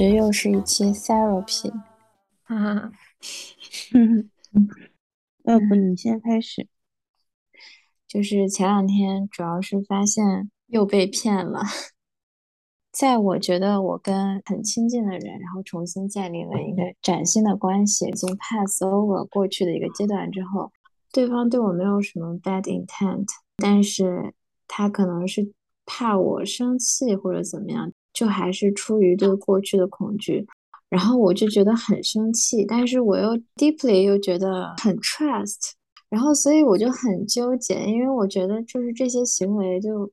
感觉又是一期 therapy 啊，要不你先开始？就是前两天主要是发现又被骗了，在我觉得我跟很亲近的人，然后重新建立了一个崭新的关系，已经 pass over 过去的一个阶段之后，对方对我没有什么 bad intent，但是他可能是怕我生气或者怎么样。就还是出于对过去的恐惧，然后我就觉得很生气，但是我又 deeply 又觉得很 trust，然后所以我就很纠结，因为我觉得就是这些行为就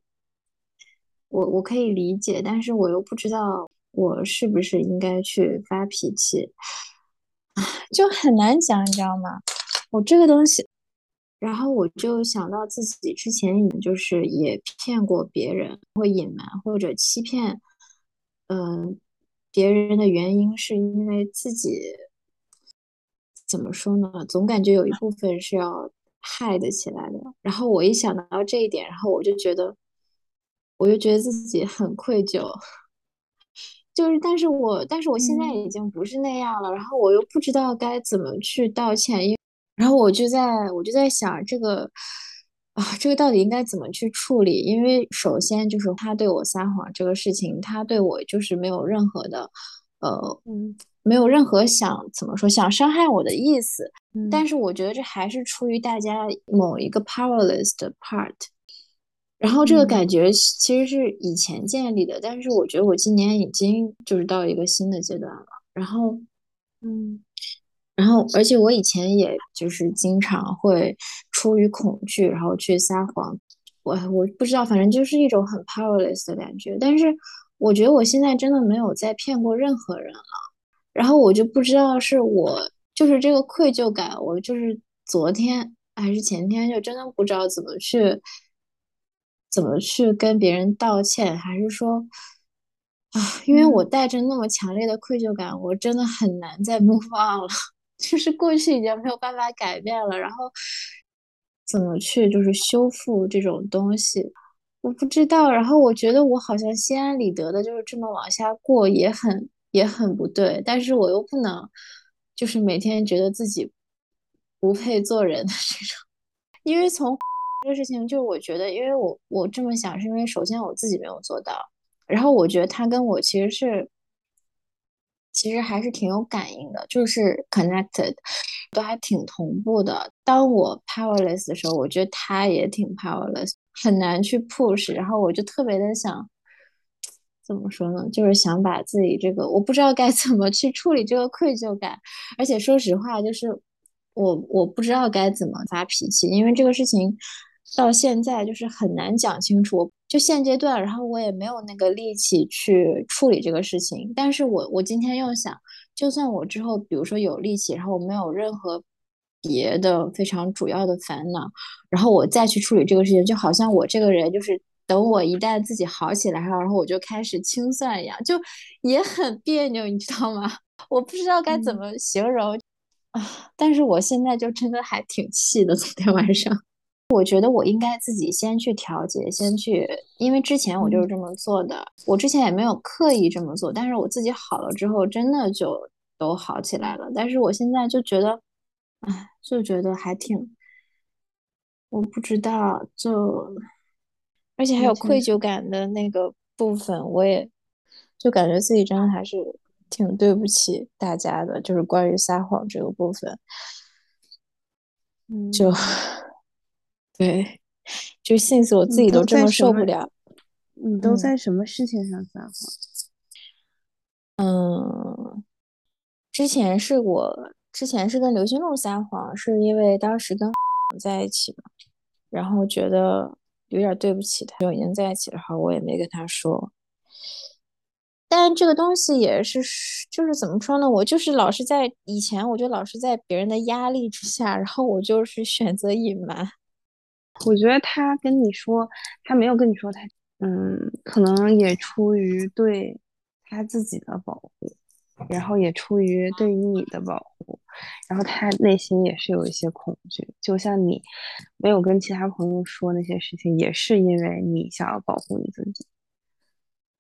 我我可以理解，但是我又不知道我是不是应该去发脾气，就很难讲，你知道吗？我这个东西，然后我就想到自己之前也就是也骗过别人，会隐瞒或者欺骗。嗯，别人的原因是因为自己怎么说呢？总感觉有一部分是要害得起来的。然后我一想到这一点，然后我就觉得，我就觉得自己很愧疚。就是，但是我，但是我现在已经不是那样了。然后我又不知道该怎么去道歉，因然后我就在，我就在想这个。啊，这个到底应该怎么去处理？因为首先就是他对我撒谎这个事情，他对我就是没有任何的，呃，没有任何想怎么说想伤害我的意思。但是我觉得这还是出于大家某一个 powerless 的 part。然后这个感觉其实是以前建立的，但是我觉得我今年已经就是到一个新的阶段了。然后，嗯。然后，而且我以前也就是经常会出于恐惧，然后去撒谎。我我不知道，反正就是一种很 powerless 的感觉。但是我觉得我现在真的没有再骗过任何人了。然后我就不知道是我就是这个愧疚感，我就是昨天还是前天就真的不知道怎么去怎么去跟别人道歉，还是说啊，因为我带着那么强烈的愧疚感，我真的很难再 move on 了。就是过去已经没有办法改变了，然后怎么去就是修复这种东西，我不知道。然后我觉得我好像心安理得的，就是这么往下过，也很也很不对。但是我又不能，就是每天觉得自己不配做人的这种。因为从这个事情，就是我觉得，因为我我这么想，是因为首先我自己没有做到，然后我觉得他跟我其实是。其实还是挺有感应的，就是 connected，都还挺同步的。当我 powerless 的时候，我觉得他也挺 powerless，很难去 push。然后我就特别的想，怎么说呢？就是想把自己这个，我不知道该 怎么去处理这个愧疚感。而且说实话，就是我我不知道该怎么发脾气，因为这个事情到现在就是很难讲清楚。就现阶段，然后我也没有那个力气去处理这个事情。但是我我今天又想，就算我之后比如说有力气，然后我没有任何别的非常主要的烦恼，然后我再去处理这个事情，就好像我这个人就是等我一旦自己好起来了，然后我就开始清算一样，就也很别扭，你知道吗？我不知道该怎么形容 啊。但是我现在就真的还挺气的，昨天晚上。我觉得我应该自己先去调节，先去，因为之前我就是这么做的，我之前也没有刻意这么做，但是我自己好了之后，真的就都好起来了。但是我现在就觉得，哎，就觉得还挺，我不知道，就，而且还有愧疚感的那个部分，我也就感觉自己真的还是挺对不起大家的，就是关于撒谎这个部分，就。对，就心思我自己都这么受不了。你都在什么事情上撒谎？嗯，之前是我之前是跟刘星路撒谎，是因为当时跟 在一起嘛，然后觉得有点对不起他，就已经在一起了，话我也没跟他说。但这个东西也是，就是怎么说呢？我就是老是在以前，我就老是在别人的压力之下，然后我就是选择隐瞒。我觉得他跟你说，他没有跟你说他，嗯，可能也出于对他自己的保护，然后也出于对于你的保护，然后他内心也是有一些恐惧，就像你没有跟其他朋友说那些事情，也是因为你想要保护你自己。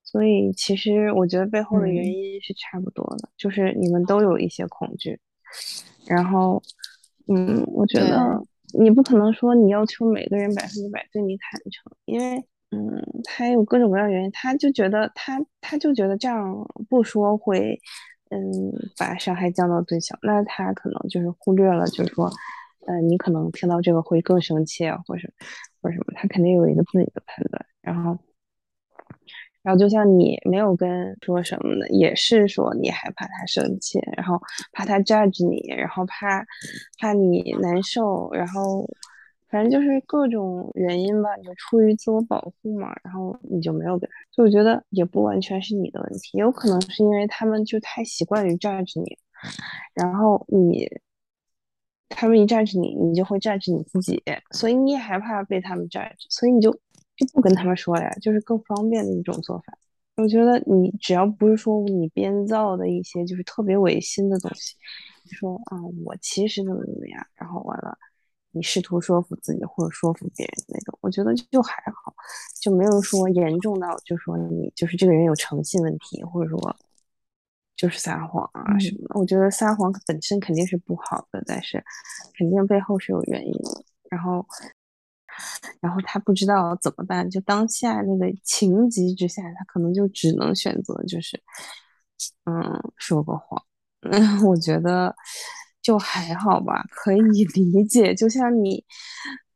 所以其实我觉得背后的原嗯，因是差不多的，就是你们都有一些恐惧，然后，嗯，我觉得对你不可能说你要求每个人百分之百对你坦诚，因为，嗯，他有各种各样的原因，他就觉得他他就觉得这样不说会，嗯，把伤害降到最小，那他可能就是忽略了，就是说，呃，你可能听到这个会更生气啊，或者或者什么，他肯定有一个自己的判断，然后。然后就像你没有跟说什么的，也是说你害怕他生气，然后怕他 judge 你，然后怕怕你难受，然后反正就是各种原因吧，你就出于自我保护嘛，然后你就没有跟他。就我觉得也不完全是你的问题，有可能是因为他们就太习惯于 judge 你，然后你他们一 judge 你，你就会 judge 你自己，所以你也害怕被他们 judge，所以你就就不跟他们说了呀，就是更方便的一种做法。我觉得你只要不是说你编造的一些就是特别违心的东西，说啊我其实怎么怎么样，然后完了你试图说服自己或者说服别人那种，我觉得就还好，就没有说严重到就说你就是这个人有诚信问题，或者说就是撒谎啊什嗯。么的。我觉得撒谎本身肯定是不好的，但是肯定背后是有原因的。然后然后他不知道怎么办，就当下那个情急之下，他可能就只能选择就是，嗯，说个谎。嗯，我觉得就还好吧，可以理解。就像你，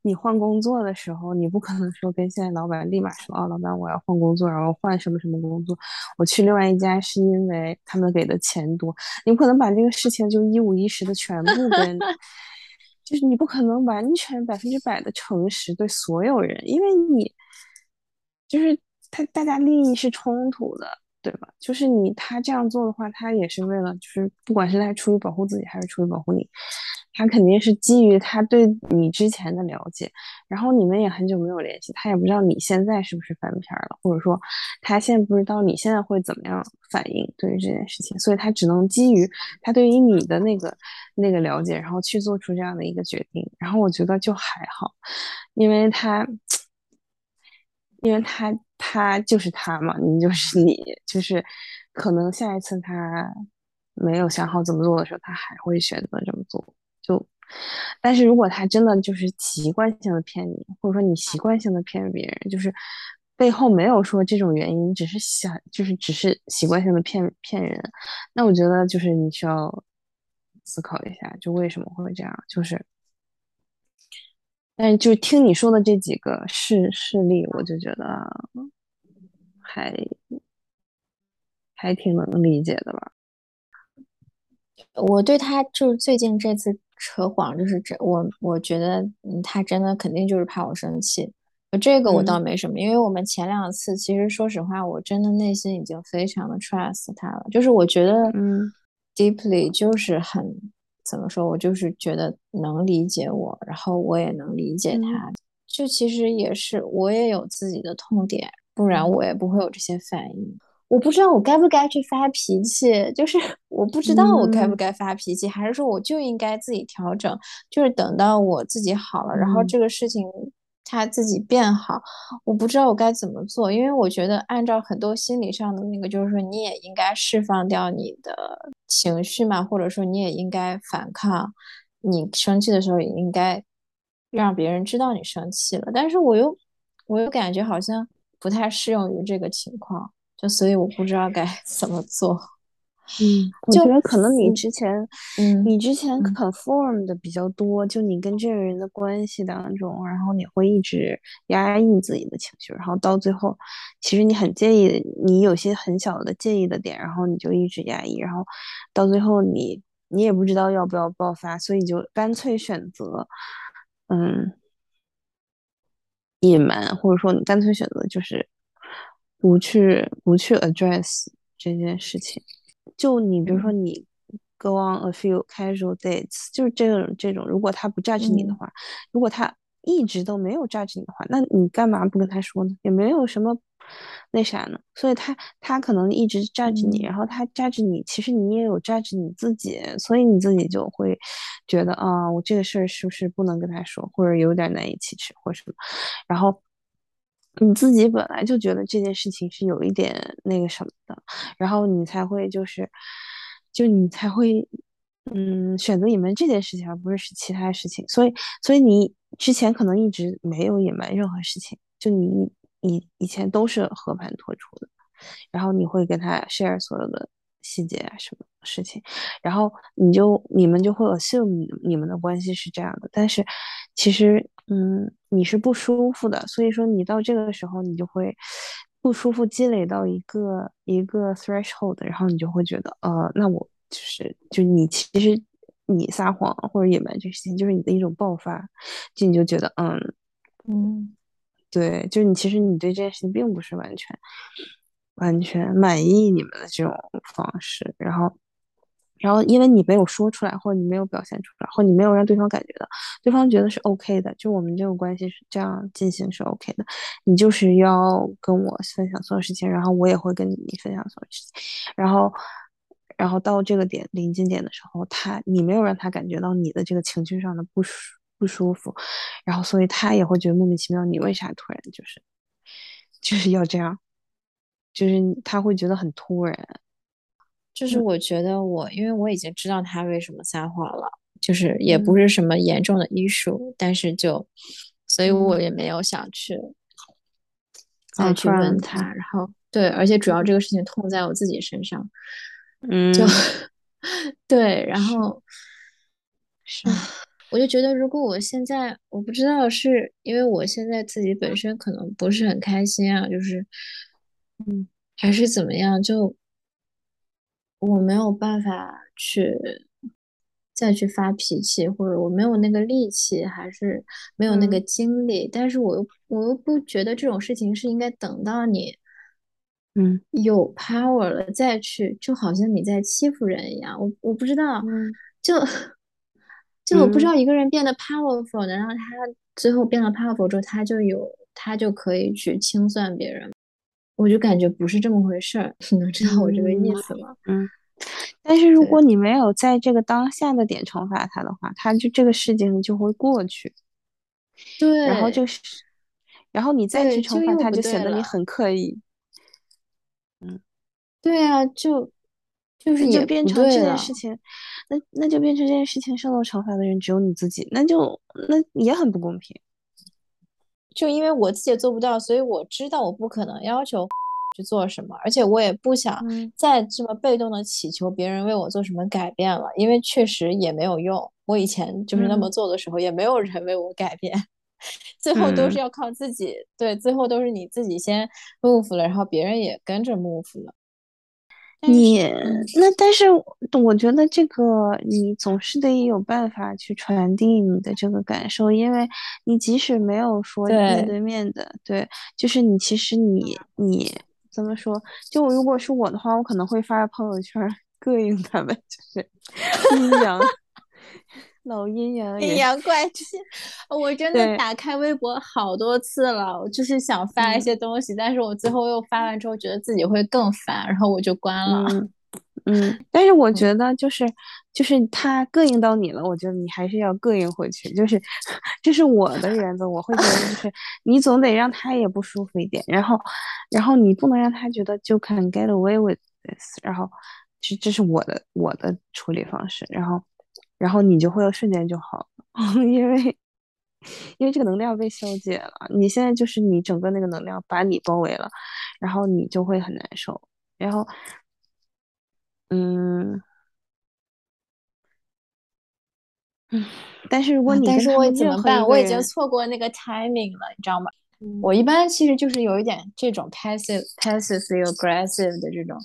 你换工作的时候，你不可能说跟现在老板立马说，哦，老板我要换工作，然后换什么什么工作，我去另外一家是因为他们给的钱多，你不可能把这个事情就一五一十的全部跟。就是你不可能完全百分之百的诚实对所有人，因为你就是他，大家利益是冲突的，对吧？就是你他这样做的话，他也是为了，就是不管是他出于保护自己还是出于保护你，他肯定是基于他对你之前的了解，然后你们也很久没有联系，他也不知道你现在是不是翻篇了，或者说他现在不知道你现在会怎么样反应对于这件事情，所以他只能基于他对于你的那个那个了解，然后去做出这样的一个决定。然后我觉得就还好，因为他。因为他他就是他嘛，你就是你，就是可能下一次他没有想好怎么做的时候，他还会选择这么做。就，但是如果他真的就是习惯性的骗你，或者说你习惯性的骗别人，就是背后没有说这种原因，只是想就是只是习惯性的骗骗人，那我觉得就是你需要思考一下，就为什么会这样，就是。但就听你说的这几个事事例，我就觉得还还挺能理解的吧。我对他就是最近这次扯谎，就是这我我觉得，嗯，他真的肯定就是怕我生气。这个我倒嗯没什么，因为我们前两次其实说实话，我真的内心已经非常的 trust 他了，就是我觉得嗯 deeply 就是很怎么说，我就是觉得能理解我，然后我也能理解嗯他。就其实也是我也有自己的痛点，不然我也不会有这些反应。我不知道我该不该去发脾气，就是 我不知道我该不嗯。该发脾气，还是说我就应该自己调整，就是等到我自己好了，然后嗯。这个事情它自己变好，我不知道我该怎么做，因为我觉得按照很多心理上的那个，就是说你也应该释放掉你的情绪嘛，或者说你也应该反抗，你生气的时候也应该让别人知道你生气了，但是我又我又感觉好像不太适用于这个情况。就所以我不知道该 怎么做。嗯，我觉得可能你嗯之前嗯你之前嗯 conform 的比较多，就你跟这个人的关系当中，然后你会一直压抑自己的情绪，然后到最后，其实你很介意，你有些很小的介意的点，然后你就一直压抑，然后到最后你你也不知道要不要爆发，所以就干脆选择嗯隐瞒，或者说你干脆选择就是不去不去 address 这件事情。就你比如说嗯你 go on a few casual dates，就是这种这种，如果他不 judge 你的嗯话，如果他一直都没有 judge 你的话，那你干嘛不跟他说呢？也没有什么那啥呢。所以他他可能一直 judge 你，然嗯后他 judge 你，其实你也有 judge 你自己，所以你自己就会觉得啊，我这个事儿是不是不能跟他说，或者有点难以启齿，或者什么，然后。你自己本来就觉得这件事情是有一点那个什么的，然后你才会就是，就你才会，嗯，选择隐瞒这件事情，而不是是其他事情。所以，所以你之前可能一直没有隐瞒任何事情，就你你以前都是和盘托出的，然后你会跟他 share 所有的细节啊什么事情，然后你就你们就会 assume 你们的关系是这样的，但是其实。嗯，你是不舒服的，所以说你到这个时候，你就会不舒服，积累到一个一个 threshold，然后你就会觉得，呃，那我就是就你其实你撒谎或者隐瞒这个事情，就是你的一种爆发，就你就觉得，嗯嗯，对，就是你其实你对这件事情并不是完全完全满意你们的这种方式，然后。然后，因为你没有说出来，或者你没有表现出来，或你没有让对方感觉到，对方觉得是 OK 的，就我们这个关系是这样进行是 OK 的。你就是要跟我分享所有事情，然后我也会跟你分享所有事情。然后，然后到这个点临近点的时候，他你没有让他感觉到你的这个情绪上的不舒不舒服，然后所以他也会觉得莫名其妙，你为啥突然就是就是要这样，就是他会觉得很突然。就是我觉得我，因为我已经知道他为什么撒谎了，就是也不是什么严重的医术，但是就，所以我也没有想去再去问他。然后对，而且主要这个事情痛在我自己身上，嗯，就对，然后是，我就觉得如果我现在，我不知道是因为我现在自己本身可能不是很开心啊，就是，嗯，还是怎么样就。我没有办法去再去发脾气，或者我没有那个力气，还是没有那个精力。但是我又我又不觉得这种事情是应该等到你，嗯，有 power 了再去，就好像你在欺负人一样。我我不知道，就就我不知道一个人变得 powerful 能让他最后变得 powerful 之后，他就有他就可以去清算别人。我就感觉不是这么回事儿，你能知道我这个意思吗？嗯，但是如果你没有在这个当下的点惩罚他的话，他就这个事情就会过去。对，然后就是，然后你再去惩罚他，就显得你很刻意。嗯，对啊，就就是就变成这件事情，那那就变成这件事情受到惩罚的人只有你自己，那就那也很不公平。就因为我自己也做不到，所以我知道我不可能要求去做什么，而且我也不想再这么被动的祈求别人为我做什么改变了，因为确实也没有用。我以前就是那么做的时候，也没有人为我改变，最后都是要靠自己。对，最后都是你自己先 move 了，然后别人也跟着 move 了。你那，但是我觉得这个你总是得有办法去传递你的这个感受，因为你即使没有说面对面的，对，就是你其实你你怎么说？就如果是我的话，我可能会发朋友圈膈应他们，就是阴阳。老阴阳，阴阳怪气。我真的打开微博好多次了，我就是想发一些东西，但是我最后又发完之后，觉得自己会更烦，然后我就关了。嗯，但是我觉得就是就是他膈应到你了，我觉得你还是要膈应回去，就是 这是我的原则，我会觉得就是 你总得让他也不舒服一点，然后然后你不能让他觉得就 can get away with this，然后这这是我的我的处理方式，然后。然后你就会瞬间就好了，因为因为这个能量被消解了。你现在就是你整个那个能量把你包围了，然后你就会很难受。然后，嗯嗯，但是如果你但是我怎么办？我已经错过那个 timing 了，你知道吗？我一般其实就是有一点这种 passive passive aggressive 的这种，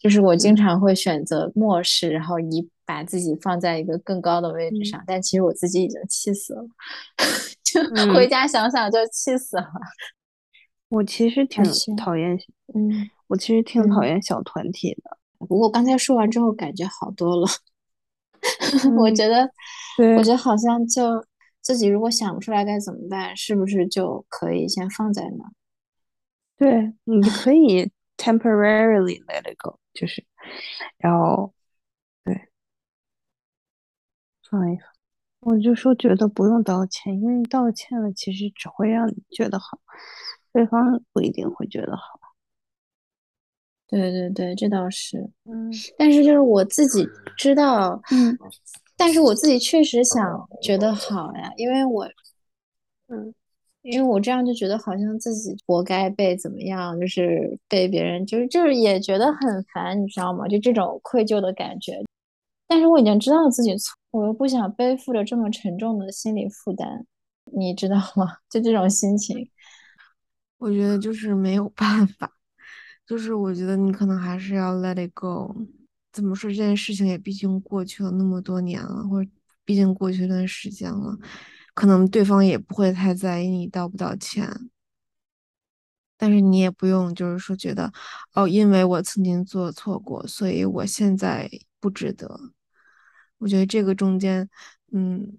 就是我经常会选择漠视，然后以把自己放在一个更高的位置上，但其实我自己已经气死了，就回家想想就气死了。我其实挺讨厌，嗯，我其实挺讨厌小团体的。不过刚才说完之后，感觉好多了。我觉得，我觉得好像就。自己如果想不出来该怎么办，是不是就可以先放在那？对，你可以 temporarily let it go，就是，然后，对，放一放。我就说觉得不用道歉，因为道歉了其实只会让你觉得好。对方不一定会觉得好。对对对，这倒是。嗯但是就是我自己知道，嗯但是我自己确实想觉得好呀，因为我嗯因为我这样就觉得好像自己活该被怎么样，就是被别人就是就是也觉得很烦，你知道吗？就这种愧疚的感觉。但是我已经知道自己错，我又不想背负着这么沉重的心理负担，你知道吗？就这种心情。我觉得就是没有办法，就是我觉得你可能还是要 let it go。怎么说这件事情也毕竟过去了那么多年了，或者毕竟过去一段时间了，可能对方也不会太在意你道不道歉。但是你也不用就是说觉得哦，因为我曾经做错过，所以我现在不值得。我觉得这个中间，嗯，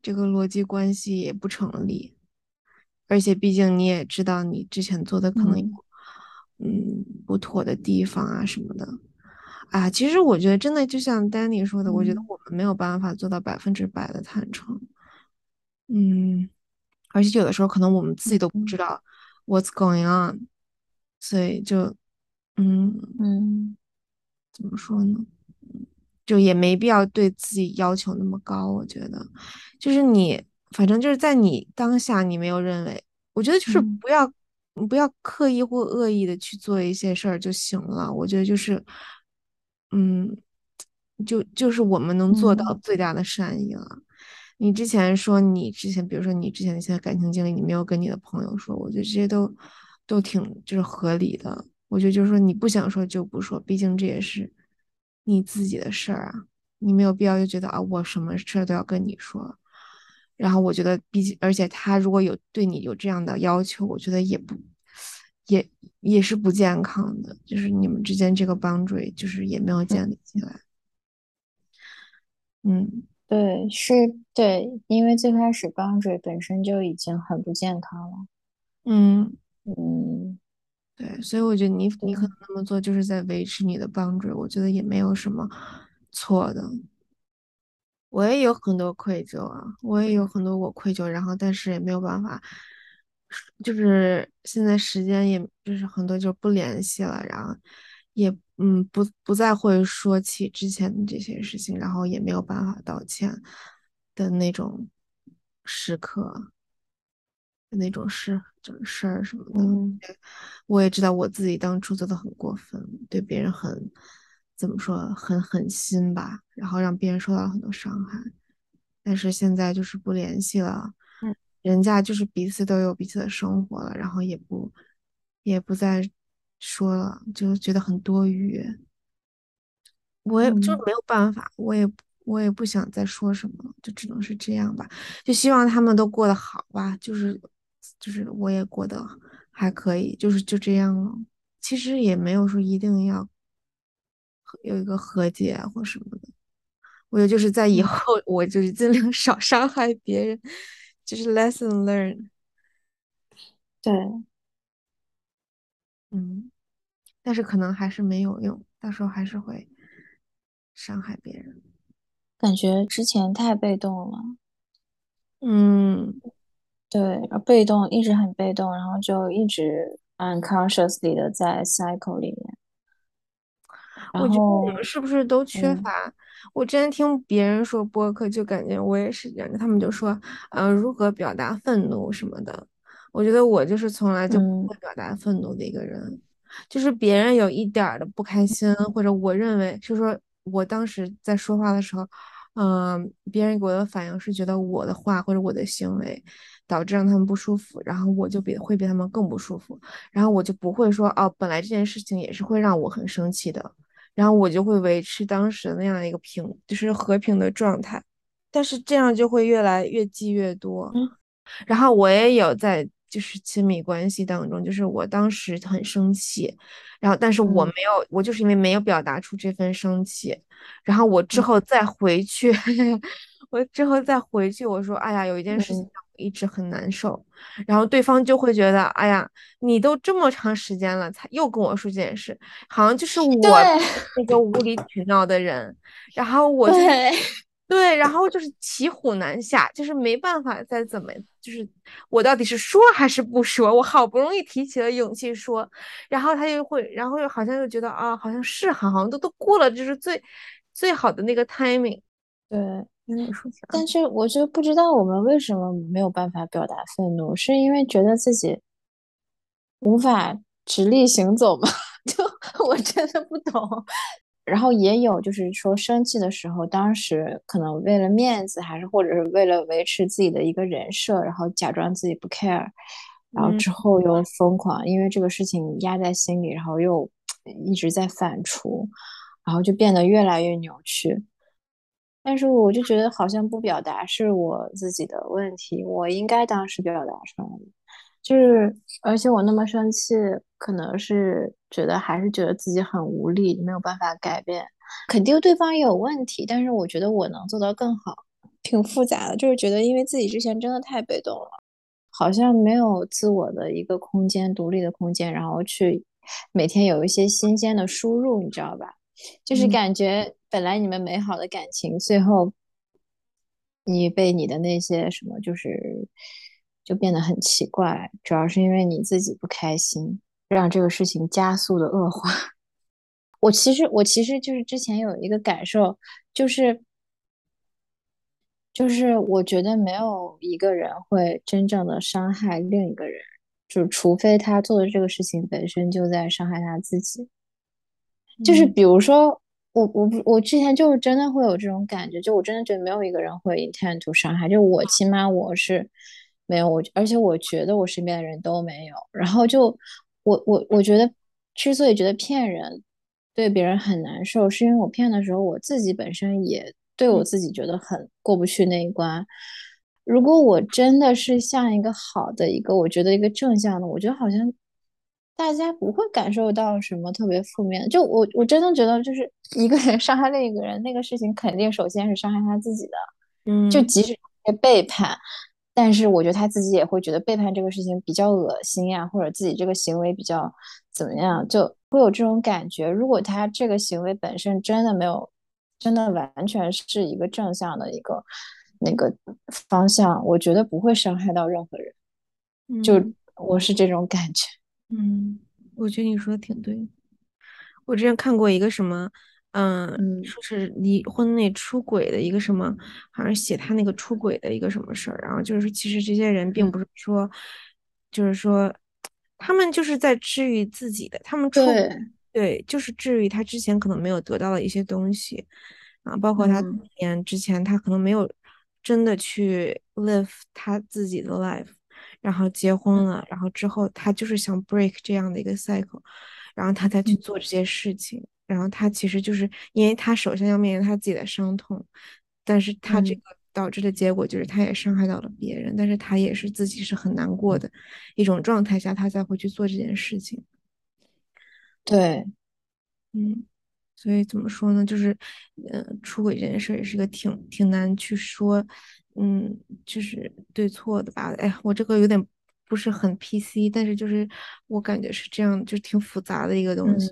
这个逻辑关系也不成立。而且毕竟你也知道，你之前做的可能有，嗯，不妥的地方啊什么的，啊，其实我觉得真的就像丹尼说的，我觉得我们没有办法做到百分之百的坦诚，嗯，而且有的时候可能我们自己都不知道 what's going on，所以就，嗯嗯，怎么说呢？就也没必要对自己要求那么高，我觉得，就是你。反正就是在你当下，你没有认为，我觉得就是不要不要刻意或恶意的去做一些事儿就行了。我觉得就是，嗯，就就是我们能做到最大的善意了。你之前说你之前，比如说你之前的一些感情经历，你没有跟你的朋友说，我觉得这些都都挺就是合理的。我觉得就是说你不想说就不说，毕竟这也是你自己的事儿啊，你没有必要就觉得啊，我什么事儿都要跟你说。然后我觉得，毕竟，而且他如果有对你有这样的要求，我觉得也不，也也是不健康的，就是你们之间这个 boundary 就是也没有建立起来。嗯，对，是，对，因为最开始 boundary 本身就已经很不健康了。嗯嗯，对，所以我觉得你你可能那么做就是在维持你的 boundary，我觉得也没有什么错的。我也有很多愧疚啊，我也有很多我愧疚，然后但是也没有办法，就是现在时间也就是很多就不联系了，然后也嗯不不再会说起之前的这些事情，然后也没有办法道歉的那种时刻，那种事就是事儿什么的，我也知道我自己当初做的很过分，对别人很。怎么说很狠心吧，然后让别人受到了很多伤害，但是现在就是不联系了，嗯，人家就是彼此都有彼此的生活了，然后也不也不再说了，就觉得很多余，我也就没有办法，我也我也不想再说什么了，就只能是这样吧，就希望他们都过得好吧，就是就是我也过得还可以，就是就这样了，其实也没有说一定要。有一个和解或什么的，我觉得就是在以后，我就是尽量少伤害别人，就是 lesson learn。对，嗯，但是可能还是没有用，到时候还是会伤害别人。感觉之前太被动了。嗯，对，被动一直很被动，然后就一直 unconsciously 的在 cycle 里面。我觉得我们是不是都缺乏？我之前听别人说播客，就感觉我也是这样。他们就说，嗯，如何表达愤怒什么的。我觉得我就是从来就不会表达愤怒的一个人。就是别人有一点的不开心，或者我认为，就说我当时在说话的时候，嗯，别人给我的反应是觉得我的话或者我的行为导致让他们不舒服，然后我就比会比他们更不舒服，然后我就不会说，哦，本来这件事情也是会让我很生气的。然后我就会维持当时那样的一个平，就是和平的状态，但是这样就会越来越积越多。然后我也有在就是亲密关系当中，就是我当时很生气，然后但是我没有，我就是因为没有表达出这份生气，然后我之后再回去，我之后再回去，我说，哎呀，有一件事情。一直很难受，然后对方就会觉得，哎呀，你都这么长时间了，才又跟我说这件事，好像就是我那个无理取闹的人，然后 我就对，然后就是骑虎难下，就是没办法再怎么，就是我到底是说还是不说？我好不容易提起了勇气说，然后他就会，然后又好像又觉得啊，好像是好像都都过了，就是最最好的那个 timing。对，但是我就不知道我们为什么没有办法表达愤怒，是因为觉得自己无法直立行走吗？就我真的不懂。然后也有，就是说生气的时候，当时可能为了面子，还是或者是为了维持自己的一个人设，然后假装自己不 care，然后之后又疯狂，因为这个事情压在心里，然后又一直在反刍，然后就变得越来越扭曲。但是我就觉得好像不表达是我自己的问题，我应该当时表达出来的。就是，而且我那么生气，可能是觉得还是觉得自己很无力，没有办法改变。肯定对方也有问题，但是我觉得我能做到更好。挺复杂的，就是觉得因为自己之前真的太被动了，好像没有自我的一个空间、独立的空间，然后去每天有一些新鲜的输入，你知道吧？就是感觉本来你们美好的感情，最后你被你的那些什么，就是。就变得很奇怪，主要是因为你自己不开心，让这个事情加速的恶化。我其实，我其实就是之前有一个感受，就是，就是我觉得没有一个人会真正的伤害另一个人，就除非他做的这个事情本身就在伤害他自己。就是比如说，我我不我之前就是真的会有这种感觉，就我真的觉得没有一个人会 intend to 伤害，就我起码我是。没有我，而且我觉得我身边的人都没有。然后就我我我觉得，之所以觉得骗人对别人很难受，是因为我骗的时候，我自己本身也对我自己觉得很过不去那一关。如果我真的是像一个好的一个，我觉得一个正向的，我觉得好像大家不会感受到什么特别负面。就我我真的觉得，就是 一个人伤害另一个人，那个事情肯定首先是伤害他自己的。嗯，就即使被背叛。但是我觉得他自己也会觉得背叛这个事情比较恶心呀，或者自己这个行为比较怎么样，就会有这种感觉。如果他这个行为本身真的没有，真的完全是一个正向的一个那个方向，我觉得不会伤害到任何人。就我是这种感觉。嗯，我觉得你说的挺对。我之前看过一个什么。嗯，说是离婚内出轨的一个什么，好像写他那个出轨的一个什么事儿，然后就是说其实这些人并不是说，就是说，他们就是在治愈自己的，他们出对，就是治愈他之前可能没有得到的一些东西。啊，包括他年之前他可能没有真的去 live 他自己的 life，然后结婚了，然后之后他就是想 break 这样的一个 cycle，然后他才去做这些事情。然后他其实就是因为他首先要面临他自己的伤痛，但是他这个导致的结果就是他也伤害到了别人，但是他也是自己是很难过的一种状态下，他才会去做这件事情。对，嗯，所以怎么说呢？就是，呃，出轨这件事也是个挺挺难去说，嗯，就是对错的吧？哎，我这个有点不是很 PC，但是就是我感觉是这样，就挺复杂的一个东西。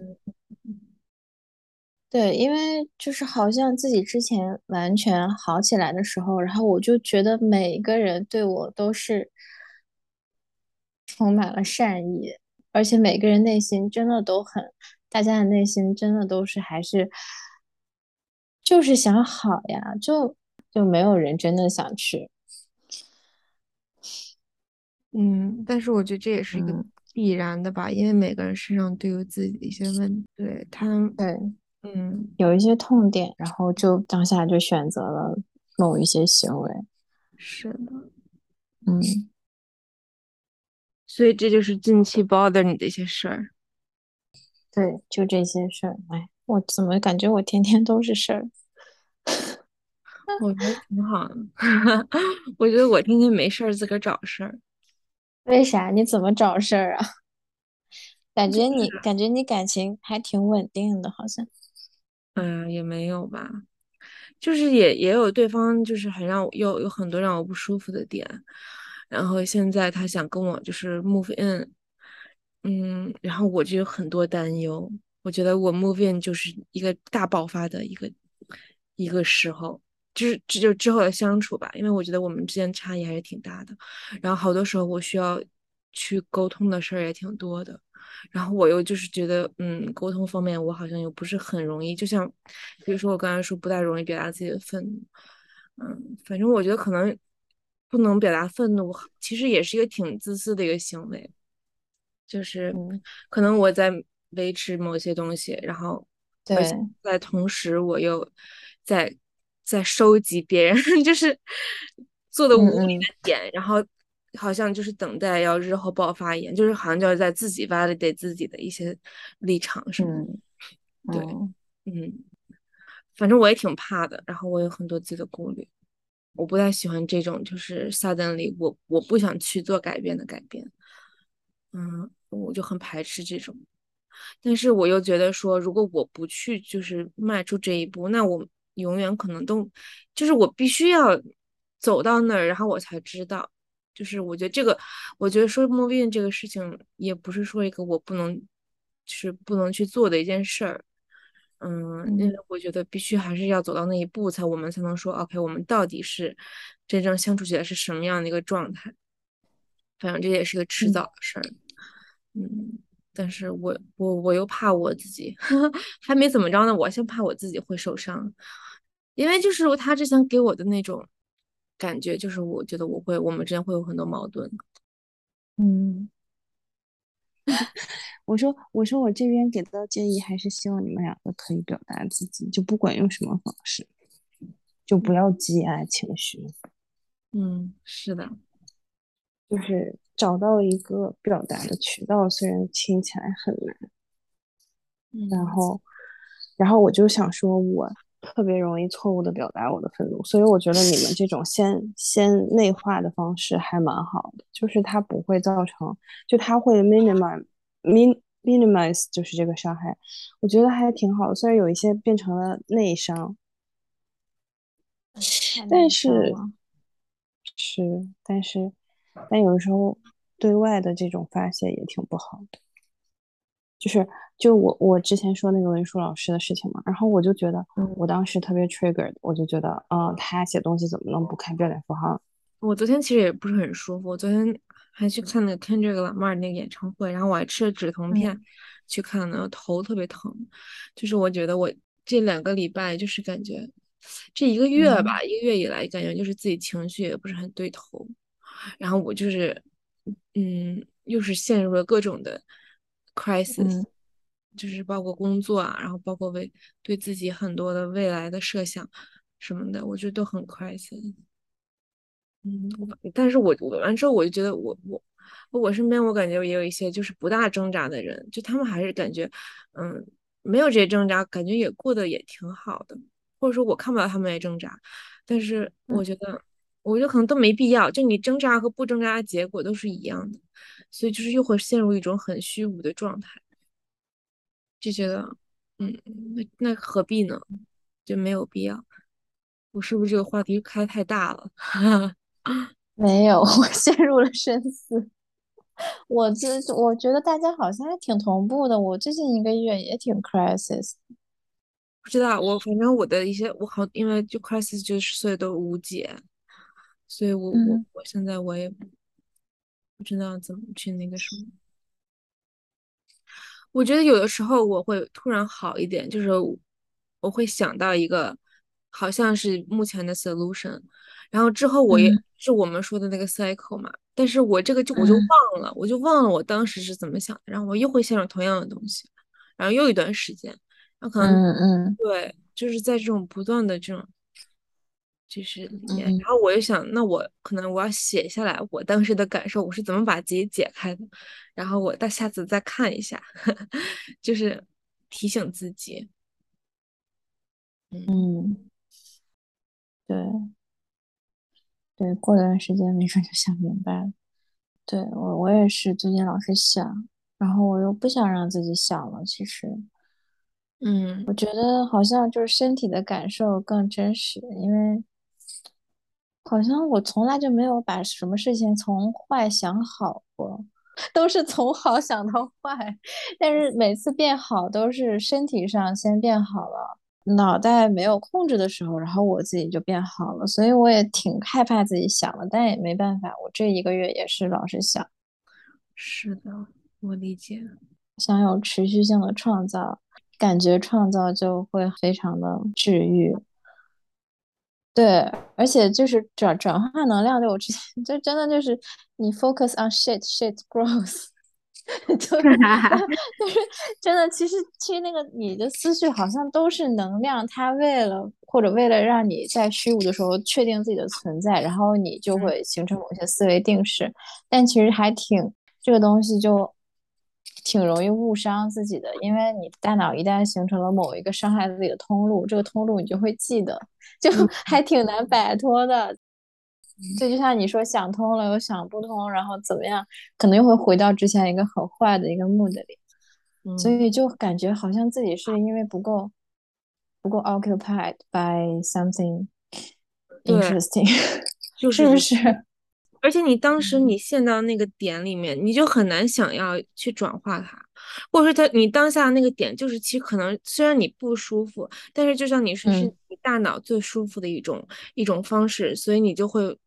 对，因为就是好像自己之前完全好起来的时候，然后我就觉得每个人对我都是充满了善意，而且每个人内心真的都很，大家的内心真的都是还是就是想好呀，就就没有人真的想去。嗯，但是我觉得这也是一个必然的吧，因为每个人身上都有自己的一些问题，对他，对。嗯，有一些痛点，然后就当下就选择了某一些行为。是的，嗯，所以这就是近期 bother 你的一些事儿。对，就这些事儿。哎，我怎么感觉我天天都是事儿？我觉得挺好的。我觉得我天天没事儿，自个儿找事儿。为啥？你怎么找事儿啊？感觉你感觉你感情还挺稳定的，好像。嗯，也没有吧，就是也也有对方，就是很让我有有很多让我不舒服的点，然后现在他想跟我就是 move in，嗯，然后我就有很多担忧，我觉得我 move in 就是一个大爆发的一个一个时候，就是这就之后的相处吧，因为我觉得我们之间差异还是挺大的，然后好多时候我需要去沟通的事儿也挺多的，然后我又就是觉得，嗯，沟通方面我好像又不是很容易，就像比如说我刚才说不太容易表达自己的愤怒，嗯，反正我觉得可能不能表达愤怒，其实也是一个挺自私的一个行为，就是可能我在维持某些东西，然后对，在同时我又在。在收集别人 就是做的无理的点，然后好像就是等待要日后爆发一样，就是好像就要在自己 validate 自己的一些立场什么的。对，嗯，反正我也挺怕的，然后我有很多自己的顾虑，我不太喜欢这种就是 suddenly 我我不想去做改变的改变，嗯，我就很排斥这种，但是我又觉得说，如果我不去就是迈出这一步，那我。永远可能都，就是我必须要走到那儿，然后我才知道。就是我觉得这个，我觉得说 move in 这个事情，也不是说一个我不能，就是不能去做的一件事儿。嗯，因为我觉得必须还是要走到那一步，才我们才能说 OK，我们到底是真正相处起来是什么样的一个状态。反正这也是个迟早的事儿。嗯。但是我我我又怕我自己 还没怎么着呢，我先怕我自己会受伤，因为就是他之前给我的那种感觉，就是我觉得我会我们之间会有很多矛盾。嗯，我说我说我这边给到建议，还是希望你们两个可以表达自己，就不管用什么方式，就不要积压情绪。嗯，是的，就是。找到一个表达的渠道，虽然听起来很难，然后，然后我就想说，我特别容易错误的表达我的愤怒，所以我觉得你们这种先先内化的方式还蛮好的，就是它不会造成，就它会 minimize min minimize 就是这个伤害，我觉得还挺好的，虽然有一些变成了内伤，但是是，但是。但有的时候，对外的这种发泄也挺不好的。就是，就我我之前说那个文书老师的事情嘛，然后我就觉得，我当时特别 triggered，我就觉得，嗯，他写东西怎么能不看标点符号？我昨天其实也不是很舒服，我昨天还去看那个 Kendrick Lamar 那个演唱会，然后我还吃了止疼片去看的，头特别疼。就是我觉得我这两个礼拜，就是感觉这一个月吧，一个月以来，感觉就是自己情绪也不是很对头。然后我就是，嗯，又是陷入了各种的 crisis，就是包括工作啊，然后包括为对自己很多的未来的设想什么的，我觉得都很 crisis。嗯，但是我我完之后，我就觉得我我我身边我感觉也有一些就是不大挣扎的人，就他们还是感觉，嗯，没有这些挣扎，感觉也过得也挺好的，或者说我看不到他们也挣扎，但是我觉得。我觉得可能都没必要，就你挣扎和不挣扎的结果都是一样的，所以就是又会陷入一种很虚无的状态，就觉得，嗯，那那何必呢？就没有必要。我是不是这个话题开太大了？没有，我陷入了深思。我这我觉得大家好像还挺同步的。我最近一个月也挺 crisis。不知道，我反正我的一些我好，因为就 crisis 就是所有都无解。所以，我我我现在我也不知道怎么去那个什么。我觉得有的时候我会突然好一点，就是我会想到一个好像是目前的 solution，然后之后我也是我们说的那个 cycle 嘛，但是我这个就我就忘了，我就忘了我当时是怎么想的，然后我又会陷入同样的东西，然后又一段时间，然后可能嗯嗯对，就是在这种不断的这种。就是里面，然后我又想，那我可能我要写下来我当时的感受，我是怎么把自己解开的，然后我到下次再看一下，就是提醒自己。嗯，对，对，过段时间没准就想明白了。对我，我也是最近老是想，然后我又不想让自己想了。其实，嗯，我觉得好像就是身体的感受更真实，因为。好像我从来就没有把什么事情从坏想好过，都是从好想到坏。但是每次变好都是身体上先变好了，脑袋没有控制的时候，然后我自己就变好了，所以我也挺害怕自己想了，但也没办法，我这一个月也是老是想。是的，我理解。想有持续性的创造，感觉创造就会非常的治愈。对，而且就是转转化能量，对我之前 就真的就是你 focus on shit shit growth，就是 就是真的，其实其实那个你的思绪好像都是能量，它为了或者为了让你在虚无的时候确定自己的存在，然后你就会形成某些思维定式，但其实还挺这个东西就挺容易误伤自己的，因为你大脑一旦形成了某一个伤害自己的通路，这个通路你就会记得。就还挺难摆脱的，这就像你说想通了又想不通，然后怎么样，可能又会回到之前一个很坏的一个 mood 里，所以就感觉好像自己是因为不够不够 occupied by something interesting，是不是？而且你当时你陷到那个点里面，你就很难想要去转化它，或者说他你当下那个点就是其实可能虽然你不舒服，但是就像你说是你大脑最舒服的一种一种方式，所以你就会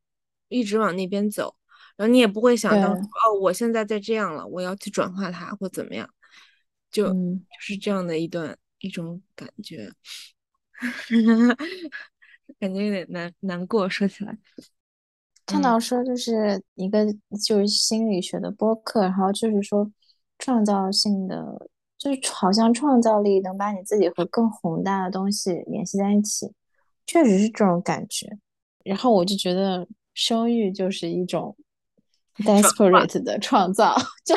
一直往那边走，然后你也不会想到哦，我现在在这样了，我要去转化它或怎么样，就就是这样的一段一种感觉，感觉有点难难过，说起来。看到说就是一个就是心理学的播客，然后就是说创造性的，就是好像创造力能把你自己和更宏大的东西联系在一起，确实是这种感觉。然后我就觉得生育就是一种 desperate 的创造，就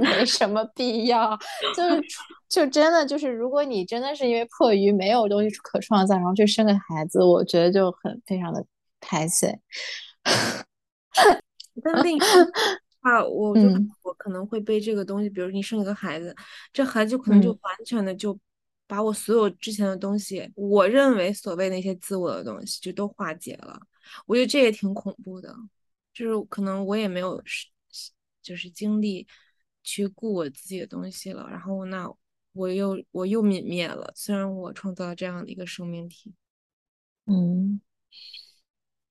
没什么必要。就是 就真的就是，如果你真的是因为迫于没有东西可创造，然后去生个孩子，我觉得就很非常的开心。但另一 话，我就我可能会被这个东西，比如你生一个孩子，这孩子就可能就完全的就把我所有之前的东西，我认为所谓那些自我的东西，就都化解了。我觉得这也挺恐怖的，就是可能我也没有就是精力去顾我自己的东西了，然后那我又我又泯灭了。虽然我创造了这样的一个生命体，嗯。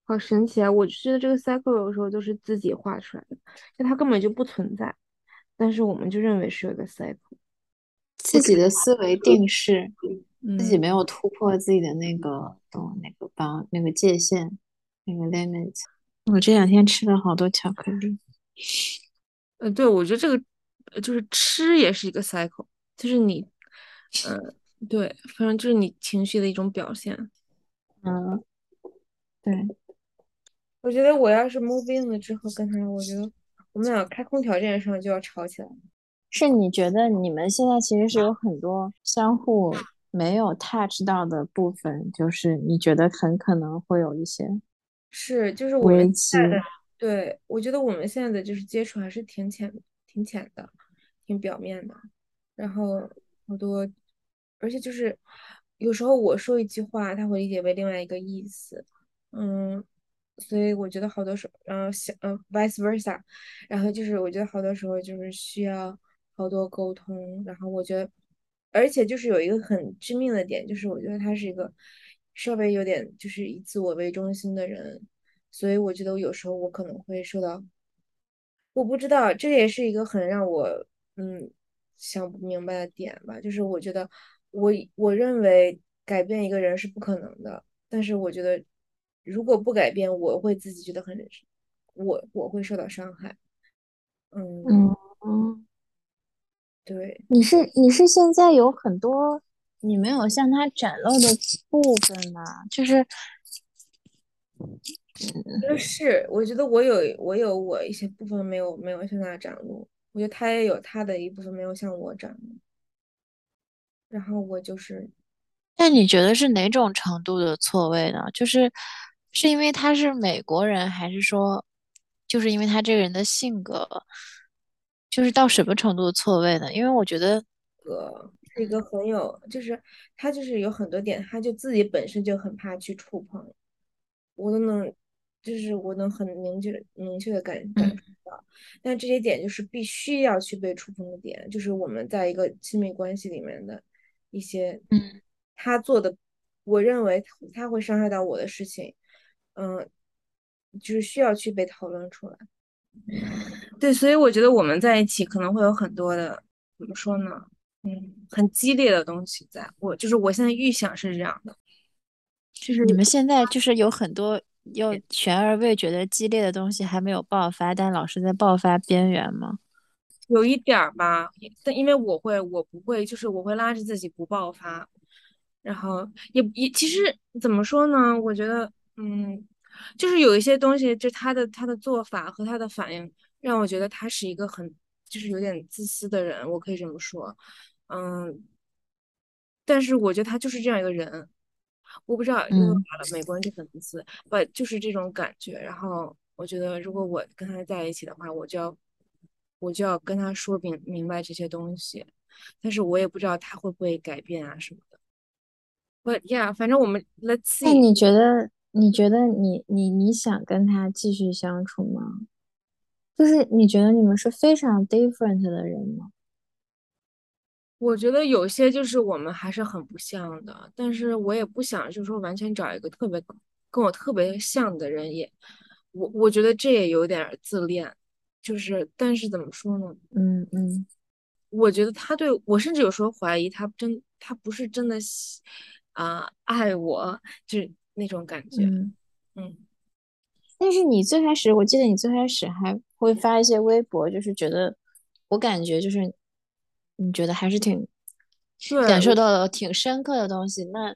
好神奇啊！我觉得这个 cycle 有时候都是自己画出来的，就它根本就不存在，但是我们就认为是有个 cycle，自己的思维定式，自己没有突破自己的那个懂那个帮那个界限那个 limit。我这两天吃了好多巧克力。呃，对，我觉得这个就是吃也是一个 cycle，就是你，嗯，对，反正就是你情绪的一种表现。嗯，对。我觉得我要是 move in 了之后跟他，我觉得我们俩开空调这件事就要吵起来了。是你觉得你们现在其实是有很多相互没有 touch 到的部分，就是你觉得很可能会有一些是，就是我们现在的对，我觉得我们现在的就是接触还是挺浅、挺浅的、挺表面的，然后好多，而且就是有时候我说一句话，他会理解为另外一个意思，嗯。所以我觉得好多时候，然后想，嗯，vice versa，然后就是我觉得好多时候就是需要好多沟通，然后我觉得，而且就是有一个很致命的点，就是我觉得他是一个稍微有点就是以自我为中心的人，所以我觉得我有时候我可能会受到，我不知道，这也是一个很让我嗯想不明白的点吧，就是我觉得我我认为改变一个人是不可能的，但是我觉得。如果不改变，我会自己觉得很，我我会受到伤害。嗯嗯，对，你是你是现在有很多你没有向他展露的部分吗？就是，就是，我觉得我有我有我一些部分没有没有向他展露，我觉得他也有他的一部分没有向我展露，然后我就是，那你觉得是哪种程度的错位呢？就是。是因为他是美国人，还是说，就是因为他这个人的性格，就是到什么程度的错位呢？因为我觉得，呃，是一个很有，就是他就是有很多点，他就自己本身就很怕去触碰，我都能，就是我能很明确明确的感感受到，但这些点就是必须要去被触碰的点，就是我们在一个亲密关系里面的一些，嗯，他做的我认为他会伤害到我的事情，嗯，就是需要去被讨论出来。对，所以我觉得我们在一起可能会有很多的，怎么说呢？嗯，很激烈的东西，在我就是我现在预想是这样的，就是你们现在就是有很多要悬而未决的激烈的东西还没有爆发，但老是在爆发边缘吗？有一点儿吧，但因为我会，我不会，就是我会拉着自己不爆发，然后也也其实怎么说呢？我觉得，嗯，就是有一些东西，就他的他的做法和他的反应，让我觉得他是一个很就是有点自私的人，我可以这么说。嗯，但是我觉得他就是这样一个人，我不知道，因为美国人就很自私，不就是这种感觉。然后我觉得，如果我跟他在一起的话，我就要我就要跟他说明明白这些东西，但是我也不知道他会不会改变啊什么的。But yeah，反正我们 Let's see。那你觉得？你觉得你你你想跟他继续相处吗？就是你觉得你们是非常 different 的人吗？我觉得有些就是我们还是很不像的，但是我也不想就是说完全找一个特别跟我特别像的人，也我我觉得这也有点自恋，就是但是怎么说呢？嗯嗯，我觉得他对我甚至有时候怀疑他真他不是真的喜啊爱我，就是那种感觉。嗯，但是你最开始我记得你最开始还会发一些微博，就是觉得我感觉就是。你觉得还是挺感受到了挺深刻的东西，那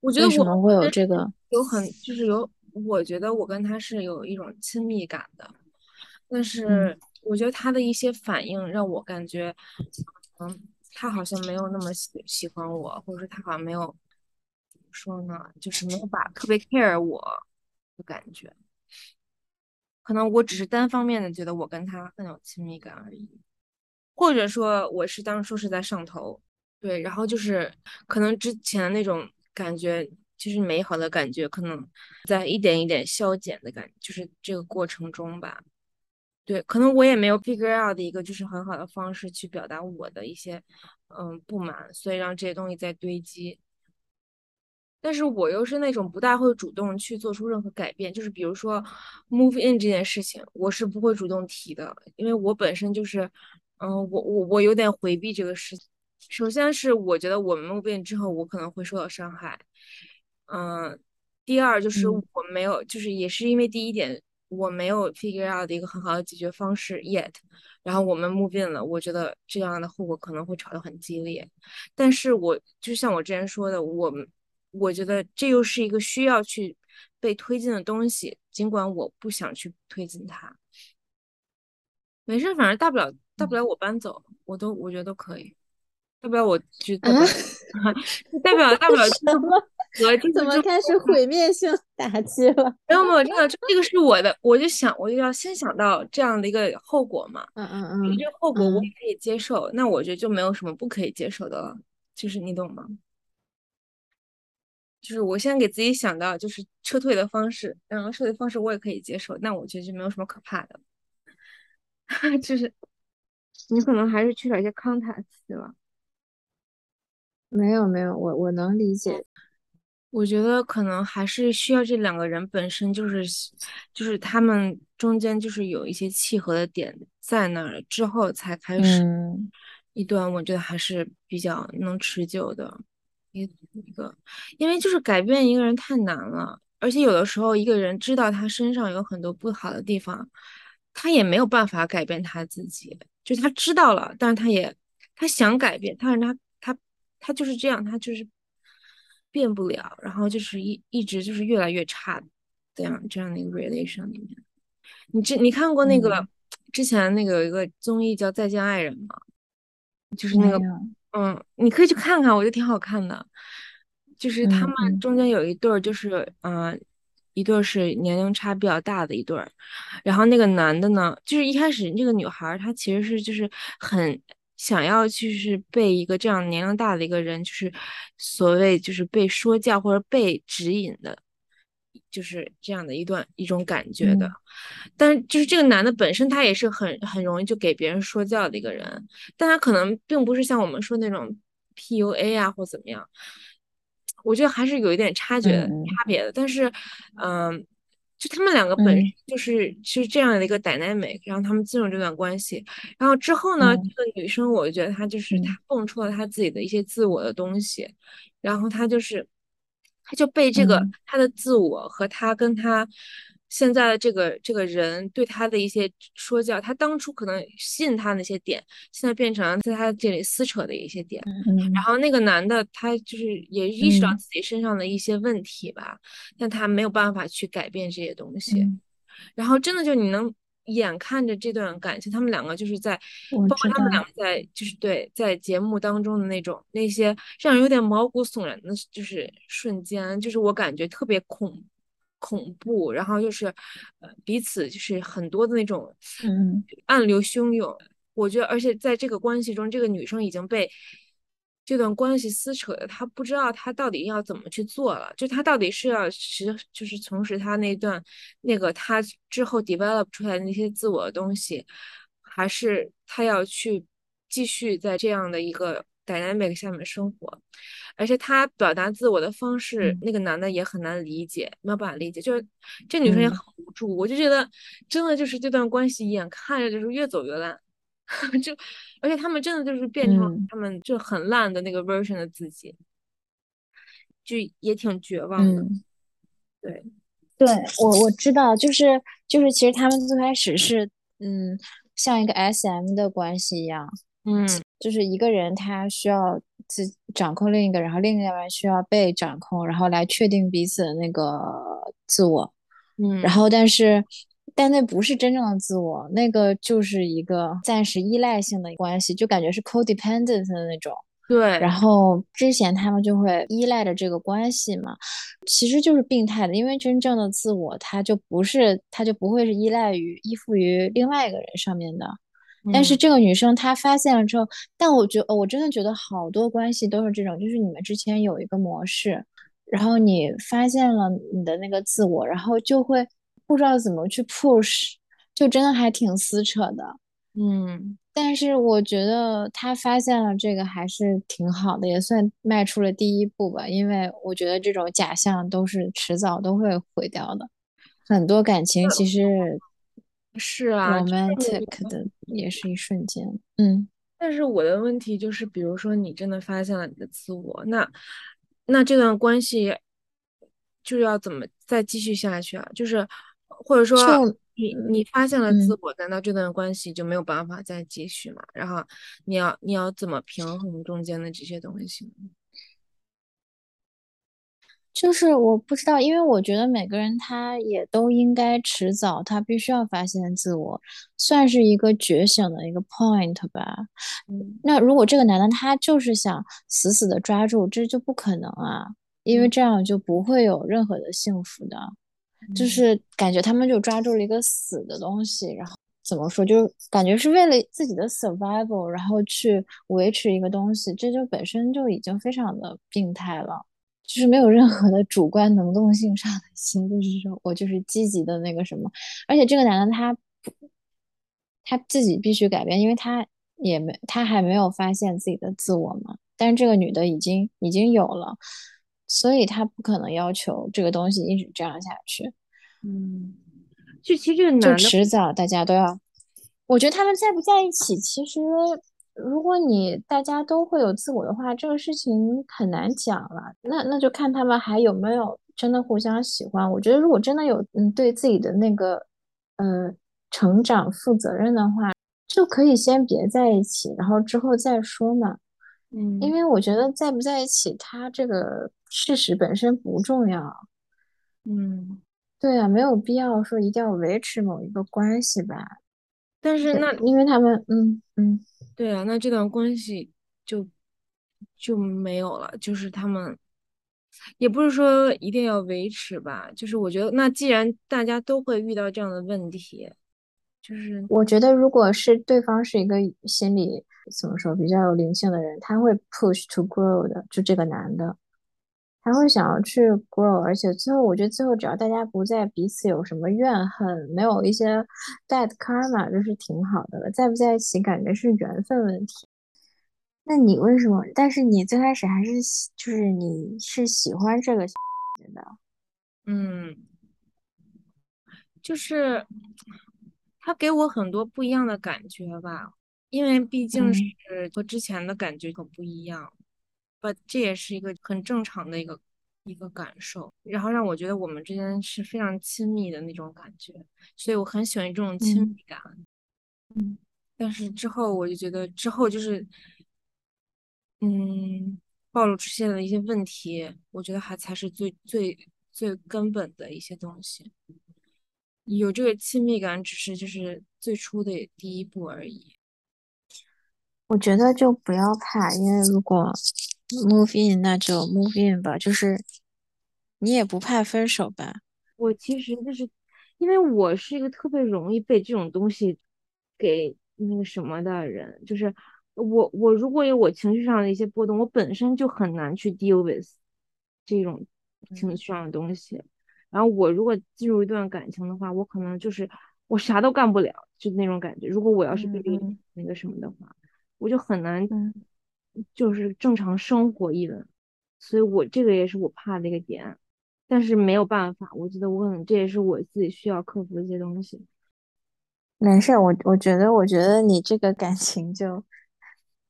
我觉得为什么会有这个？有很就是有，我觉得我跟他是有一种亲密感的，但是我觉得他的一些反应让我感觉，嗯，他好像没有那么喜喜欢我，或者说他好像没有说呢，就是没有把特别 care 我的感觉，可能我只是单方面的觉得我跟他很有亲密感而已。或者说我是当初是在上头，对，然后就是可能之前那种感觉，就是美好的感觉，可能在一点一点消减的感，就是这个过程中吧，对，可能我也没有 figure out 的一个就是很好的方式去表达我的一些嗯不满，所以让这些东西在堆积。但是我又是那种不大会主动去做出任何改变，就是比如说 move in 这件事情，我是不会主动提的，因为我本身就是。嗯，我我我有点回避这个事情。首先是我觉得我们 move in 之后，我可能会受到伤害。嗯，第二就是我没有，就是也是因为第一点我没有 figure out 的一个很好的解决方式 yet。然后我们 move in 了，我觉得这样的后果可能会吵得很激烈。但是我就像我之前说的，我们我觉得这又是一个需要去被推进的东西，尽管我不想去推进它。没事，反正大不了。大不了我搬走，我都我觉得都可以。大不了我 就代表代表大不了怎么怎么开始毁灭性打击了？没有没有，真的这个是我的，我就想我就要先想到这样的一个后果嘛。嗯嗯嗯，这个后果我也可以接受，那我觉得就没有什么不可以接受的了。就是你懂吗？就是我先给自己想到就是撤退的方式，然后撤退方式我也可以接受，那我觉得就没有什么可怕的。就是。你可能还是缺少一些 context 了。没有没有，我我能理解。我觉得可能还是需要这两个人本身就是，就是他们中间就是有一些契合的点在那儿之后才开始一段，我觉得还是比较能持久的一一个。因为就是改变一个人太难了，而且有的时候一个人知道他身上有很多不好的地方，他也没有办法改变他自己。就是他知道了，但是他也他想改变，但是他他他就是这样，他就是变不了，然后就是一一直就是越来越差这样这样的一个 relation 里面。你这你看过那个之前那个有一个综艺叫《再见爱人》吗？就是那个嗯，你可以去看看，我觉得挺好看的。就是他们中间有一对儿，就是嗯。一对是年龄差比较大的一对儿，然后那个男的呢，就是一开始那个女孩她其实是就是很想要去是被一个这样年龄大的一个人，就是所谓就是被说教或者被指引的，就是这样的一段一种感觉的。但是就是这个男的本身他也是很很容易就给别人说教的一个人，但他可能并不是像我们说那种 PUA 啊或怎么样。我觉得还是有一点差距差别的。但是，嗯，就他们两个本身就是是这样的一个 dynamic，然后他们进入这段关系，然后之后呢，这个女生我觉得她就是她蹦出了她自己的一些自我的东西，然后她就是，她就被这个他的自我和他跟他。现在的这个这个人对他的一些说教，他当初可能吸引他那些点，现在变成了在他这里撕扯的一些点。然后那个男的，他就是也意识到自己身上的一些问题吧，但他没有办法去改变这些东西。然后真的就你能眼看着这段感情，他们两个就是在，包括他们两个在就是对在节目当中的那种那些让人有点毛骨悚然的，就是瞬间，就是我感觉特别恐。恐怖，然后就是，呃，彼此就是很多的那种，嗯，暗流汹涌。我觉得，而且在这个关系中，这个女生已经被这段关系撕扯的，他不知道他到底要怎么去做了。就他到底是要实，就是从事他那段那个他之后 develop 出来的那些自我的东西，还是他要去继续在这样的一个 dynamic 下面生活。而且他表达自我的方式，那个男的也很难理解，没有办法理解。就是这女生也很无助，我就觉得真的就是这段关系眼看着就是越走越烂，就而且他们真的就是变成他们就很烂的那个 version 的自己，就也挺绝望的。对，对我我知道，就是就是其实他们最开始是嗯像一个 SM 的关系一样，嗯，就是一个人他需要。自掌控另一个，然后另一个人需要被掌控，然后来确定彼此的那个自我。嗯，然后但是，但那不是真正的自我，那个就是一个暂时依赖性的关系，就感觉是 codependent 的那种。对。然后之前他们就会依赖着这个关系嘛，其实就是病态的，因为真正的自我，他就不是，他就不会是依赖于、依附于另外一个人上面的。但是这个女生她发现了之后，但我觉我真的觉得好多关系都是这种，就是你们之前有一个模式，然后你发现了你的那个自我，然后就会不知道怎么去 push，就真的还挺撕扯的。嗯，但是我觉得他发现了这个还是挺好的，也算迈出了第一步吧。因为我觉得这种假象都是迟早都会毁掉的，很多感情其实。是啊，romantic 的也是一瞬间，嗯。但是我的问题就是，比如说你真的发现了你的自我，那那这段关系就要怎么再继续下去啊？就是或者说你你发现了自我，难道这段关系就没有办法再继续吗？然后你要你要怎么平衡中间的这些东西？就是我不知道，因为我觉得每个人他也都应该迟早，他必须要发现自我，算是一个觉醒的一个 point 吧。那如果这个男的他就是想死死的抓住，这就不可能啊，因为这样就不会有任何的幸福的。就是感觉他们就抓住了一个死的东西，然后怎么说，就感觉是为了自己的 survival，然后去维持一个东西，这就本身就已经非常的病态了。就是没有任何的主观能动性上的心，就是说我就是积极的那个什么，而且这个男的他他自己必须改变，因为他也没他还没有发现自己的自我嘛。但是这个女的已经已经有了，所以他不可能要求这个东西一直这样下去。嗯，就其实这个男的迟早大家都要，我觉得他们在不在一起，其实。如果你大家都会有自我的话，这个事情很难讲了。那那就看他们还有没有真的互相喜欢。我觉得如果真的有嗯对自己的那个呃成长负责任的话，就可以先别在一起，然后之后再说嘛。嗯，因为我觉得在不在一起，他这个事实本身不重要。嗯，对啊，没有必要说一定要维持某一个关系吧。但是那因为他们嗯嗯。对啊，那这段关系就就没有了。就是他们也不是说一定要维持吧。就是我觉得，那既然大家都会遇到这样的问题，就是我觉得，如果是对方是一个心理怎么说比较有灵性的人，他会 push to grow 的。就这个男的。还会想要去 grow，而且最后我觉得最后只要大家不再彼此有什么怨恨，没有一些 bad karma，就是挺好的了。在不在一起感觉是缘分问题。那你为什么？但是你最开始还是喜，就是你是喜欢这个的，嗯，就是他给我很多不一样的感觉吧，因为毕竟是和之前的感觉很不一样，不，这也是一个很正常的一个一个感受，然后让我觉得我们之间是非常亲密的那种感觉，所以我很喜欢这种亲密感。嗯，但是之后我就觉得之后就是。嗯，暴露出现的一些问题，我觉得还才是最最最根本的一些东西。有这个亲密感，只是就是最初的第一步而已。我觉得就不要怕，因为如果 move in，那就 move in 吧。就是你也不怕分手吧？我其实就是因为我是一个特别容易被这种东西给那个什么的人，就是。我我如果有我情绪上的一些波动，我本身就很难去 deal with 这种情绪上的东西。然后我如果进入一段感情的话，我可能就是我啥都干不了，就那种感觉。如果我要是被那个什么的话，我就很难就是正常生活一了。所以我这个也是我怕的一个点，但是没有办法，我觉得我可能这也是我自己需要克服一些东西。没事，我我觉得，我觉得你这个感情就。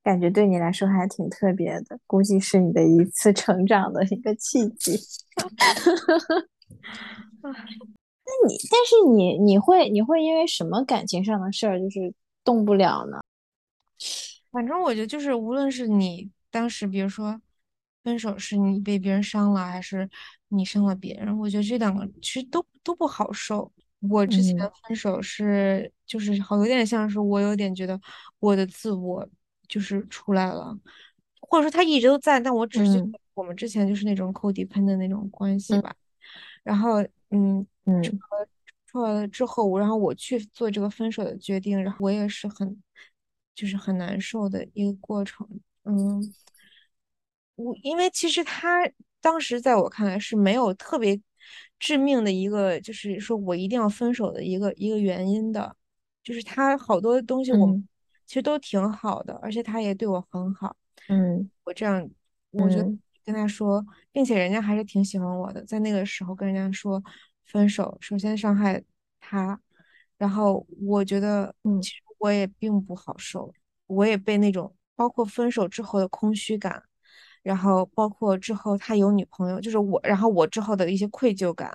感觉对你来说还挺特别的，估计是你的一次成长的一个契机。那你，但是你，你会，你会因为什么感情上的事儿就是动不了呢？反正我觉得就是，无论是你当时，比如说分手是你被别人伤了，还是你伤了别人，我觉得这两个其实都都不好受。我之前分手是，就是好有点像是我有点觉得我的自我。就是出来了，或者说他一直都在，但我只是我们之前就是那种 codependent 的那种关系吧。然后，嗯嗯，出来了之后，然后我去做这个分手的决定，然后我也是很，就是很难受的一个过程。嗯，我因为其实他当时在我看来是没有特别致命的一个，就是说我一定要分手的一个一个原因的，就是他好多东西我们。其实都挺好的，而且他也对我很好。嗯，我这样，我就跟他说，并且人家还是挺喜欢我的。在那个时候跟人家说分手，首先伤害他，然后我觉得，其实我也并不好受，我也被那种包括分手之后的空虚感，然后包括之后他有女朋友，就是我，然后我之后的一些愧疚感。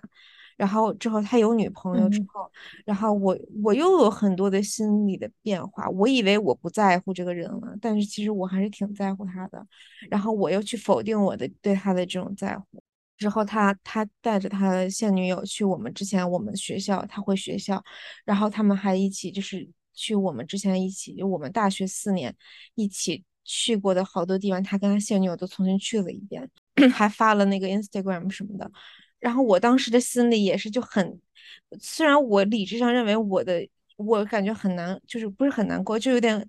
然后之后他有女朋友之后，然后我我又有很多的心理的变化。我以为我不在乎这个人了，但是其实我还是挺在乎他的。然后我又去否定我的对他的这种在乎。之后他他带着他的现女友去我们之前我们学校，他回学校，然后他们还一起就是去我们之前一起就我们大学四年一起去过的好多地方，他跟他现女友都重新去了一遍，还发了那个 Instagram 什么的。然后我当时的心里也是就很，虽然我理智上认为我的，我感觉很难，就是不是很难过，就有点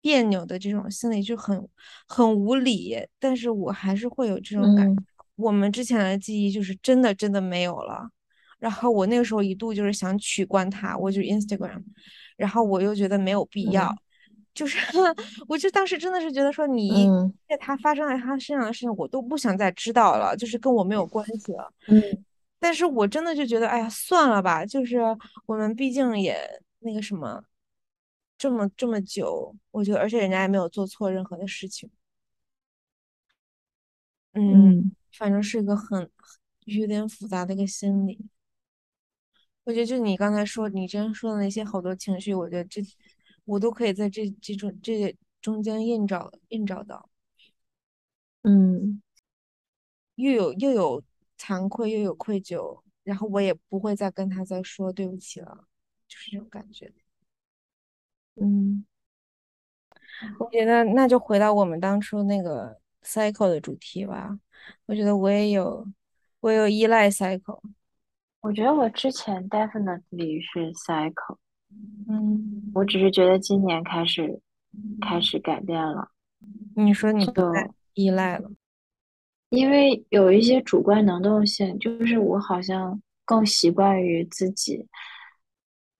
别扭的这种心理就很很无理，但是我还是会有这种感。我们之前的记忆就是真的真的没有了。然后我那个时候一度就是想取关他，我就 Instagram，然后我又觉得没有必要。就是，我就当时真的是觉得说，你在他发生在他身上的事情，我都不想再知道了，就是跟我没有关系了。嗯，但是我真的就觉得，哎呀，算了吧，就是我们毕竟也那个什么，这么这么久，我觉得，而且人家也没有做错任何的事情。嗯，反正是一个很有点复杂的一个心理。我觉得就你刚才说，你之前说的那些好多情绪，我觉得这。我都可以在这这种这中间印找印找到，嗯，又有又有惭愧，又有愧疚，然后我也不会再跟他再说对不起了，就是这种感觉。嗯，我觉得那就回到我们当初那个 cycle 的主题吧。我觉得我也有，我有依赖 cycle。我觉得我之前 definitely 是 cycle。嗯，我只是觉得今年开始开始改变了。你说你都依赖了，因为有一些主观能动性，就是我好像更习惯于自己，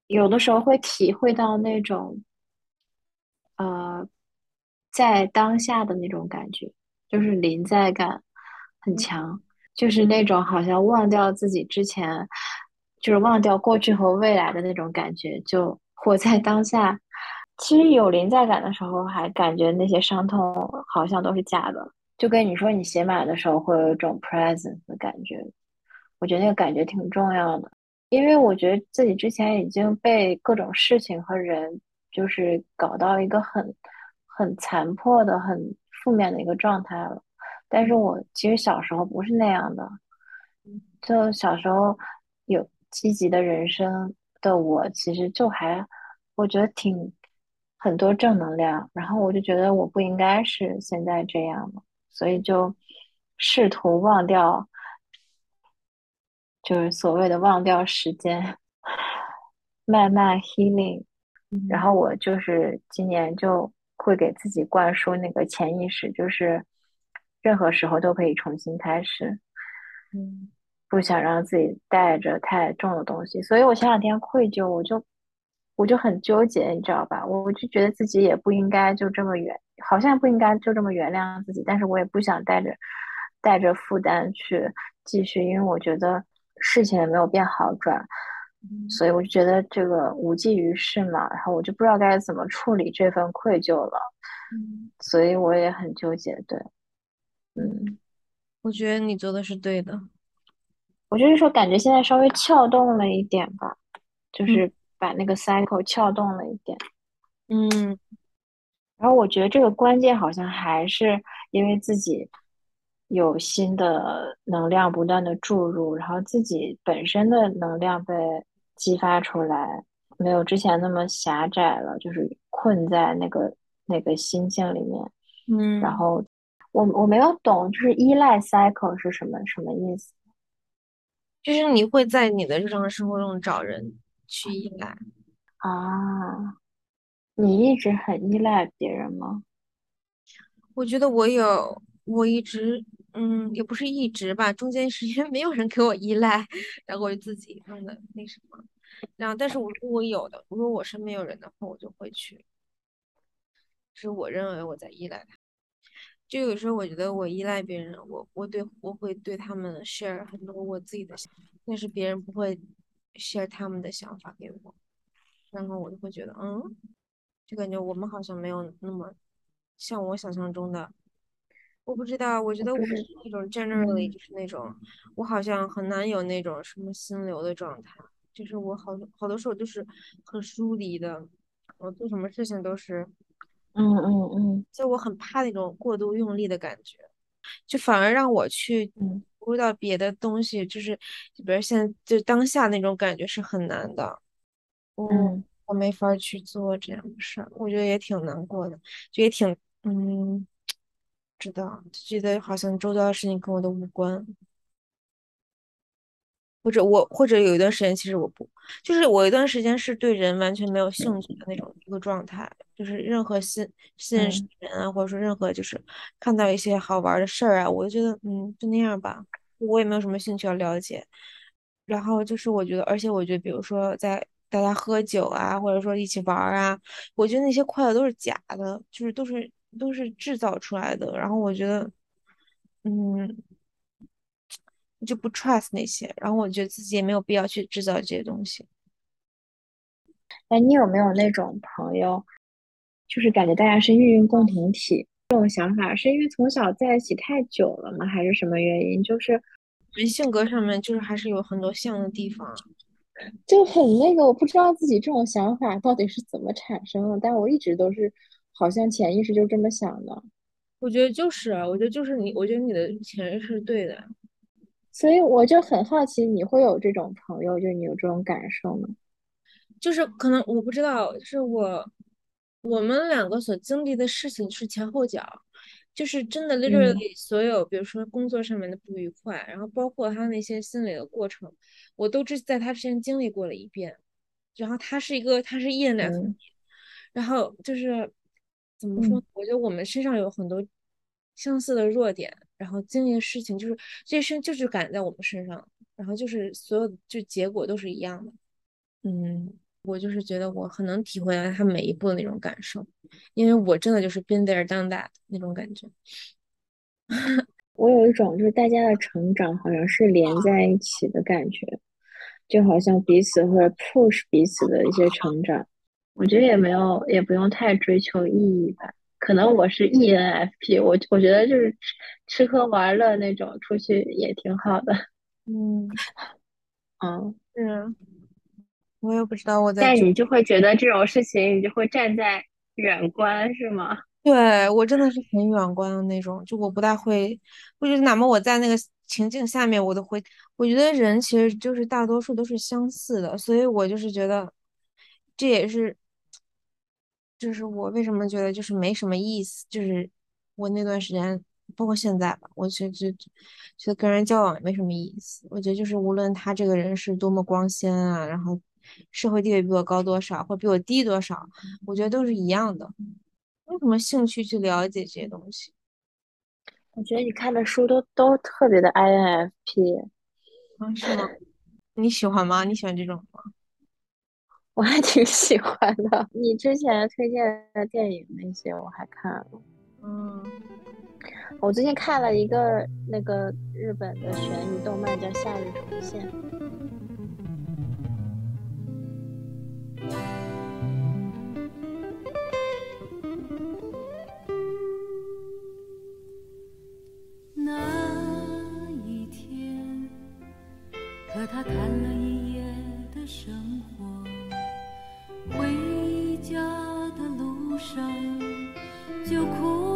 有的时候会体会到那种，呃，在当下的那种感觉，就是临在感很强，就是那种好像忘掉自己之前，就是忘掉过去和未来的那种感觉，就活在当下。其实有临在感的时候，还感觉那些伤痛好像都是假的，就跟你说你写满的时候会有一种 presence 的感觉，我觉得那个感觉挺重要的，因为我觉得自己之前已经被各种事情和人就是搞到一个很很残破的、很负面的一个状态了，但是我其实小时候不是那样的，就小时候有积极的人生的我，其实就还我觉得挺。很多正能量，然后我就觉得我不应该是现在这样的，所以就试图忘掉，就是所谓的忘掉时间，慢慢 healing。然后我就是今年就会给自己灌输那个潜意识，就是任何时候都可以重新开始。嗯，不想让自己带着太重的东西，所以我前两天愧疚，我就。我就很纠结，你知道吧？我就觉得自己也不应该就这么原，好像不应该就这么原谅自己，但是我也不想带着带着负担去继续，因为我觉得事情也没有变好转，所以我就觉得这个无济于事嘛。然后我就不知道该怎么处理这份愧疚了，所以我也很纠结。对，嗯，我觉得你做的是对的。我就是说，感觉现在稍微撬动了一点吧，就是。把那个 cycle 撬动了一点，嗯，然后我觉得这个关键好像还是因为自己有新的能量不断的注入，然后自己本身的能量被激发出来，没有之前那么狭窄了，就是困在那个那个心境里面，嗯，然后我我没有懂，就是依赖 cycle 是什么什么意思？就是你会在你的日常生活中找人。去依赖啊？你一直很依赖别人吗？我觉得我有，我一直，嗯，也不是一直吧，中间时间 没有人给我依赖，然后我就自己弄的那什么，然后，但是我如果我有的，如果我身边有人的话，我就会去，是我认为我在依赖他，就有时候我觉得我依赖别人，我我对我会对他们 share 很多我自己的想法，但是别人不会。share 他们的想法给我，然后我就会觉得，嗯，就感觉我们好像没有那么像我想象中的。我不知道，我觉得我是那种 generally 就是那种，我好像很难有那种什么心流的状态，就是我好好多时候都是很疏离的，我做什么事情都是，嗯嗯嗯，就我很怕那种过度用力的感觉，就反而让我去。遇到别的东西，就是比如现在就当下那种感觉是很难的，嗯我没法去做这样的事儿，我觉得也挺难过的，就也挺嗯，知道就觉得好像周遭的事情跟我都无关。或者我或者有一段时间，其实我不，就是我一段时间是对人完全没有兴趣的那种一个状态，就是任何新新人啊，或者说任何就是看到一些好玩的事儿啊，我就觉得嗯，就那样吧，我也没有什么兴趣要了解。然后就是我觉得，而且我觉得，比如说在大家喝酒啊，或者说一起玩啊，我觉得那些快乐都是假的，就是都是都是制造出来的。然后我觉得，嗯。就不 trust 那些，然后我觉得自己也没有必要去制造这些东西。哎，你有没有那种朋友，就是感觉大家是命运共同体？这种想法是因为从小在一起太久了吗？还是什么原因？就是人性格上面就是还是有很多像的地方，就很那个。我不知道自己这种想法到底是怎么产生的，但我一直都是好像潜意识就这么想的。我觉得就是，我觉得就是你，我觉得你的潜意识是对的。所以我就很好奇，你会有这种朋友，就你有这种感受吗？就是可能我不知道，是我我们两个所经历的事情是前后脚，就是真的 literally 所有，比如说工作上面的不愉快，然后包括他那些心理的过程，我都之在他之前经历过了一遍。然后他是一个，他是 E N F P，然后就是怎么说？我觉得我们身上有很多相似的弱点。然后经历的事情就是这些事情就是赶在我们身上，然后就是所有就结果都是一样的，嗯，我就是觉得我很能体会到他每一步的那种感受，因为我真的就是 been there done that 那种感觉。我有一种就是大家的成长好像是连在一起的感觉，就好像彼此会 push 彼此的一些成长。我觉得也没有，也不用太追求意义吧。可能我是 ENFP，我我觉得就是吃吃喝玩乐那种，出去也挺好的。嗯 嗯，是，我也不知道我在。但你就会觉得这种事情，你就会站在远观，是吗？对我真的是很远观的那种，就我不大会，我觉得哪怕我在那个情境下面，我都会，我觉得人其实就是大多数都是相似的，所以我就是觉得，这也是，就是我为什么觉得就是没什么意思，就是我那段时间，包括现在吧，我觉得觉得跟人交往也没什么意思，我觉得就是无论他这个人是多么光鲜啊，然后社会地位比我高多少，或比我低多少，我觉得都是一样的。没什么兴趣去了解这些东西。我觉得你看的书都都特别的 INFP，啊，是吗？你喜欢吗？你喜欢这种吗？我还挺喜欢的。你之前推荐的电影那些我还看了。嗯，我最近看了一个那个日本的悬疑动漫，叫《夏日重现》。和他谈了就哭。